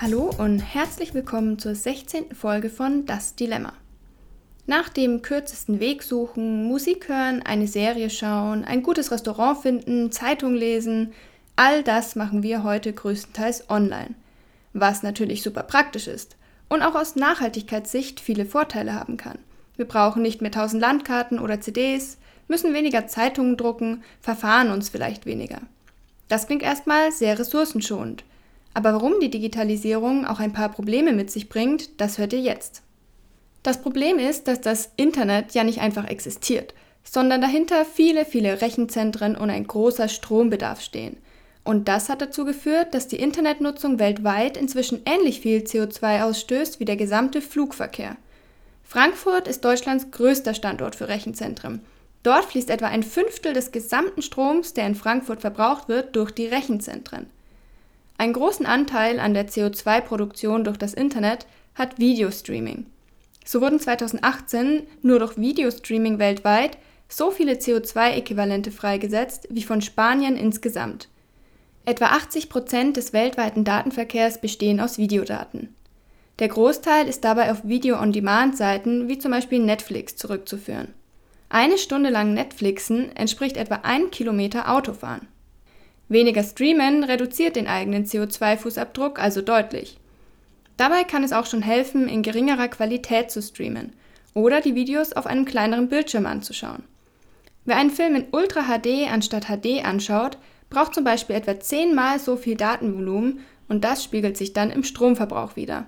Hallo und herzlich willkommen zur 16. Folge von Das Dilemma. Nach dem kürzesten Weg suchen, Musik hören, eine Serie schauen, ein gutes Restaurant finden, Zeitung lesen, all das machen wir heute größtenteils online. Was natürlich super praktisch ist und auch aus Nachhaltigkeitssicht viele Vorteile haben kann. Wir brauchen nicht mehr tausend Landkarten oder CDs, müssen weniger Zeitungen drucken, verfahren uns vielleicht weniger. Das klingt erstmal sehr ressourcenschonend. Aber warum die Digitalisierung auch ein paar Probleme mit sich bringt, das hört ihr jetzt. Das Problem ist, dass das Internet ja nicht einfach existiert, sondern dahinter viele, viele Rechenzentren und ein großer Strombedarf stehen. Und das hat dazu geführt, dass die Internetnutzung weltweit inzwischen ähnlich viel CO2 ausstößt wie der gesamte Flugverkehr. Frankfurt ist Deutschlands größter Standort für Rechenzentren. Dort fließt etwa ein Fünftel des gesamten Stroms, der in Frankfurt verbraucht wird, durch die Rechenzentren. Einen großen Anteil an der CO2-Produktion durch das Internet hat Videostreaming. So wurden 2018 nur durch Videostreaming weltweit so viele CO2-Äquivalente freigesetzt wie von Spanien insgesamt. Etwa 80 Prozent des weltweiten Datenverkehrs bestehen aus Videodaten. Der Großteil ist dabei auf Video-on-Demand-Seiten wie zum Beispiel Netflix zurückzuführen. Eine Stunde lang Netflixen entspricht etwa einem Kilometer Autofahren. Weniger Streamen reduziert den eigenen CO2-Fußabdruck also deutlich. Dabei kann es auch schon helfen, in geringerer Qualität zu streamen oder die Videos auf einem kleineren Bildschirm anzuschauen. Wer einen Film in Ultra HD anstatt HD anschaut, braucht zum Beispiel etwa zehnmal so viel Datenvolumen und das spiegelt sich dann im Stromverbrauch wieder.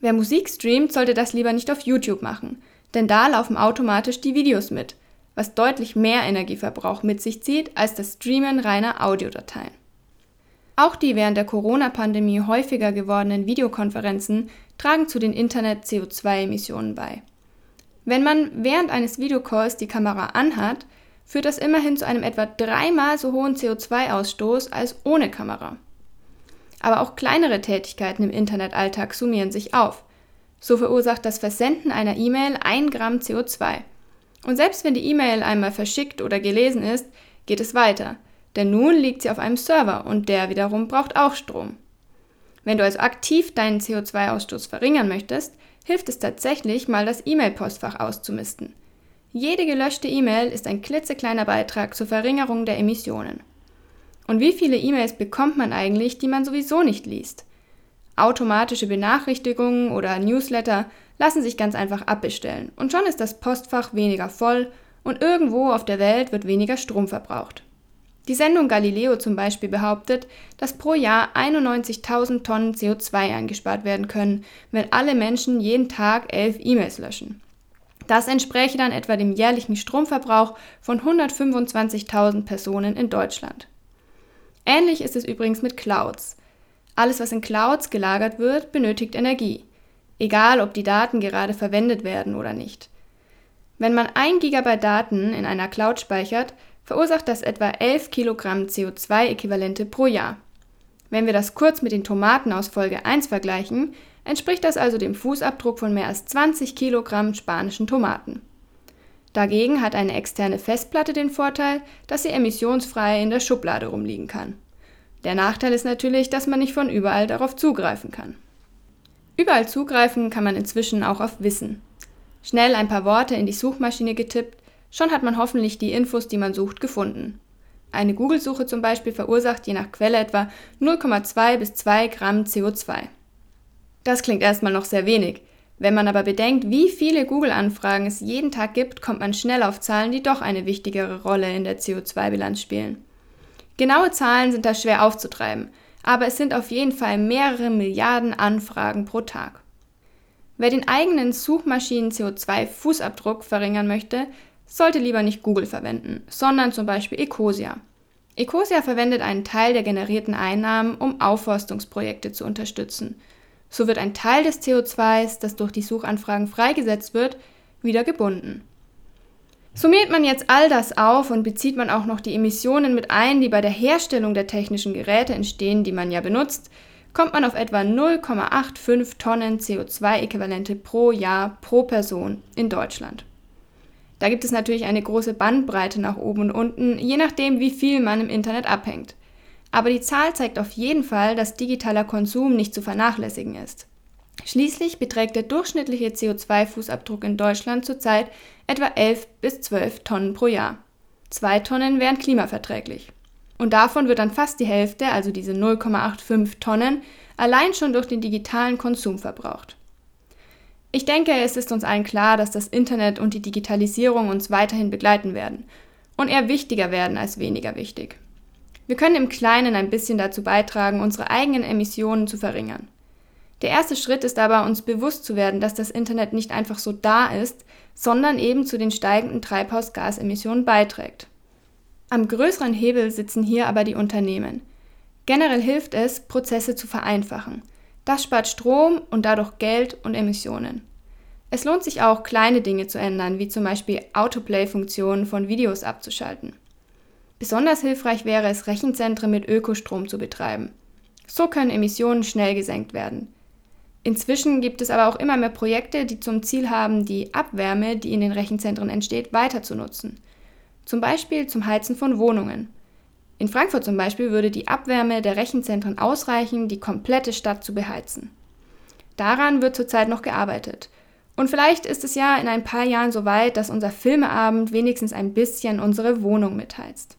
Wer Musik streamt, sollte das lieber nicht auf YouTube machen, denn da laufen automatisch die Videos mit, was deutlich mehr Energieverbrauch mit sich zieht als das Streamen reiner Audiodateien. Auch die während der Corona-Pandemie häufiger gewordenen Videokonferenzen tragen zu den Internet-CO2-Emissionen bei. Wenn man während eines Videocalls die Kamera anhat, führt das immerhin zu einem etwa dreimal so hohen CO2-Ausstoß als ohne Kamera. Aber auch kleinere Tätigkeiten im Internetalltag summieren sich auf. So verursacht das Versenden einer E-Mail 1 Gramm CO2. Und selbst wenn die E-Mail einmal verschickt oder gelesen ist, geht es weiter, denn nun liegt sie auf einem Server und der wiederum braucht auch Strom. Wenn du also aktiv deinen CO2-Ausstoß verringern möchtest, hilft es tatsächlich mal das E-Mail-Postfach auszumisten. Jede gelöschte E-Mail ist ein klitzekleiner Beitrag zur Verringerung der Emissionen. Und wie viele E-Mails bekommt man eigentlich, die man sowieso nicht liest? Automatische Benachrichtigungen oder Newsletter lassen sich ganz einfach abbestellen und schon ist das Postfach weniger voll und irgendwo auf der Welt wird weniger Strom verbraucht. Die Sendung Galileo zum Beispiel behauptet, dass pro Jahr 91.000 Tonnen CO2 eingespart werden können, wenn alle Menschen jeden Tag elf E-Mails löschen. Das entspräche dann etwa dem jährlichen Stromverbrauch von 125.000 Personen in Deutschland. Ähnlich ist es übrigens mit Clouds. Alles, was in Clouds gelagert wird, benötigt Energie, egal ob die Daten gerade verwendet werden oder nicht. Wenn man 1 GB Daten in einer Cloud speichert, verursacht das etwa 11 Kilogramm CO2-Äquivalente pro Jahr. Wenn wir das kurz mit den Tomaten aus Folge 1 vergleichen, entspricht das also dem Fußabdruck von mehr als 20 Kilogramm spanischen Tomaten. Dagegen hat eine externe Festplatte den Vorteil, dass sie emissionsfrei in der Schublade rumliegen kann. Der Nachteil ist natürlich, dass man nicht von überall darauf zugreifen kann. Überall zugreifen kann man inzwischen auch auf Wissen. Schnell ein paar Worte in die Suchmaschine getippt, schon hat man hoffentlich die Infos, die man sucht, gefunden. Eine Google-Suche zum Beispiel verursacht je nach Quelle etwa 0,2 bis 2 Gramm CO2. Das klingt erstmal noch sehr wenig. Wenn man aber bedenkt, wie viele Google-Anfragen es jeden Tag gibt, kommt man schnell auf Zahlen, die doch eine wichtigere Rolle in der CO2-Bilanz spielen. Genaue Zahlen sind da schwer aufzutreiben, aber es sind auf jeden Fall mehrere Milliarden Anfragen pro Tag. Wer den eigenen Suchmaschinen CO2-Fußabdruck verringern möchte, sollte lieber nicht Google verwenden, sondern zum Beispiel Ecosia. Ecosia verwendet einen Teil der generierten Einnahmen, um Aufforstungsprojekte zu unterstützen – so wird ein Teil des CO2s, das durch die Suchanfragen freigesetzt wird, wieder gebunden. Summiert man jetzt all das auf und bezieht man auch noch die Emissionen mit ein, die bei der Herstellung der technischen Geräte entstehen, die man ja benutzt, kommt man auf etwa 0,85 Tonnen CO2-Äquivalente pro Jahr pro Person in Deutschland. Da gibt es natürlich eine große Bandbreite nach oben und unten, je nachdem, wie viel man im Internet abhängt. Aber die Zahl zeigt auf jeden Fall, dass digitaler Konsum nicht zu vernachlässigen ist. Schließlich beträgt der durchschnittliche CO2-Fußabdruck in Deutschland zurzeit etwa 11 bis 12 Tonnen pro Jahr. Zwei Tonnen wären klimaverträglich. Und davon wird dann fast die Hälfte, also diese 0,85 Tonnen, allein schon durch den digitalen Konsum verbraucht. Ich denke, es ist uns allen klar, dass das Internet und die Digitalisierung uns weiterhin begleiten werden und eher wichtiger werden als weniger wichtig. Wir können im Kleinen ein bisschen dazu beitragen, unsere eigenen Emissionen zu verringern. Der erste Schritt ist aber, uns bewusst zu werden, dass das Internet nicht einfach so da ist, sondern eben zu den steigenden Treibhausgasemissionen beiträgt. Am größeren Hebel sitzen hier aber die Unternehmen. Generell hilft es, Prozesse zu vereinfachen. Das spart Strom und dadurch Geld und Emissionen. Es lohnt sich auch, kleine Dinge zu ändern, wie zum Beispiel Autoplay-Funktionen von Videos abzuschalten. Besonders hilfreich wäre es, Rechenzentren mit Ökostrom zu betreiben. So können Emissionen schnell gesenkt werden. Inzwischen gibt es aber auch immer mehr Projekte, die zum Ziel haben, die Abwärme, die in den Rechenzentren entsteht, weiter zu nutzen. Zum Beispiel zum Heizen von Wohnungen. In Frankfurt zum Beispiel würde die Abwärme der Rechenzentren ausreichen, die komplette Stadt zu beheizen. Daran wird zurzeit noch gearbeitet. Und vielleicht ist es ja in ein paar Jahren so weit, dass unser Filmeabend wenigstens ein bisschen unsere Wohnung mitheizt.